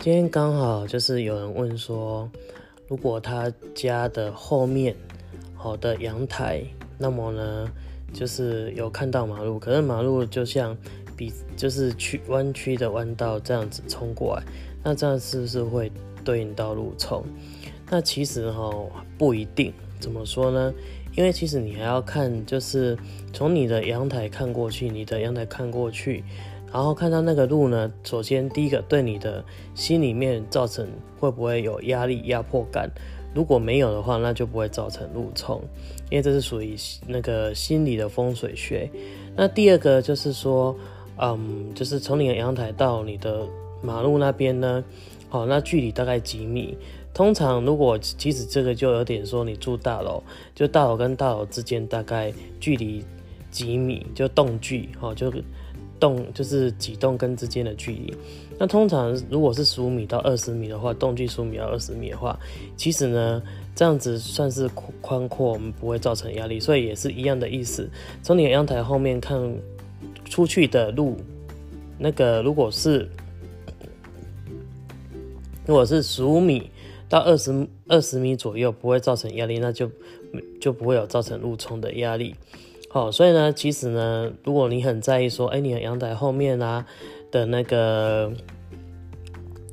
今天刚好就是有人问说，如果他家的后面好的阳台，那么呢，就是有看到马路，可是马路就像比就是曲弯曲的弯道这样子冲过来，那这样是不是会对应到路冲？那其实哈不一定，怎么说呢？因为其实你还要看，就是从你的阳台看过去，你的阳台看过去。然后看到那个路呢，首先第一个对你的心里面造成会不会有压力、压迫感？如果没有的话，那就不会造成路冲，因为这是属于那个心理的风水学。那第二个就是说，嗯，就是从你的阳台到你的马路那边呢，好，那距离大概几米？通常如果其实这个就有点说你住大楼，就大楼跟大楼之间大概距离几米，就栋距，好就。栋就是几栋跟之间的距离，那通常如果是十五米到二十米的话，栋距十五米到二十米的话，其实呢这样子算是宽阔，我们不会造成压力，所以也是一样的意思。从你的阳台后面看出去的路，那个如果是如果是十五米到二十二十米左右，不会造成压力，那就就不会有造成路冲的压力。好，所以呢，其实呢，如果你很在意说，哎，你的阳台后面啊的那个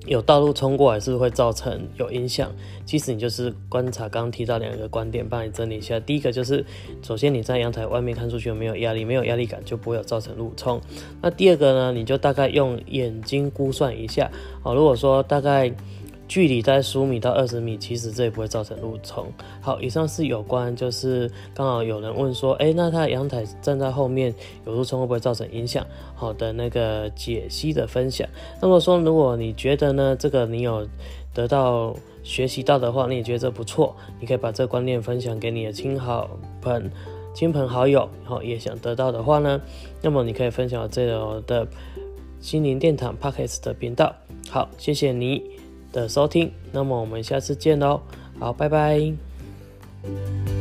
有道路冲过来，是不是会造成有影响？其实你就是观察刚刚提到两个观点，帮你整理一下。第一个就是，首先你在阳台外面看出去有没有压力，没有压力感就不会有造成路冲。那第二个呢，你就大概用眼睛估算一下。好，如果说大概。距离在十五米到二十米，其实这也不会造成路冲。好，以上是有关，就是刚好有人问说，哎，那他的阳台站在后面有路冲会不会造成影响？好的，那个解析的分享。那么说，如果你觉得呢，这个你有得到学习到的话，你也觉得这不错，你可以把这个观念分享给你的亲好朋、亲朋好友，好也想得到的话呢，那么你可以分享这个的心灵殿堂 Pockets 的频道。好，谢谢你。的收听，那么我们下次见喽，好，拜拜。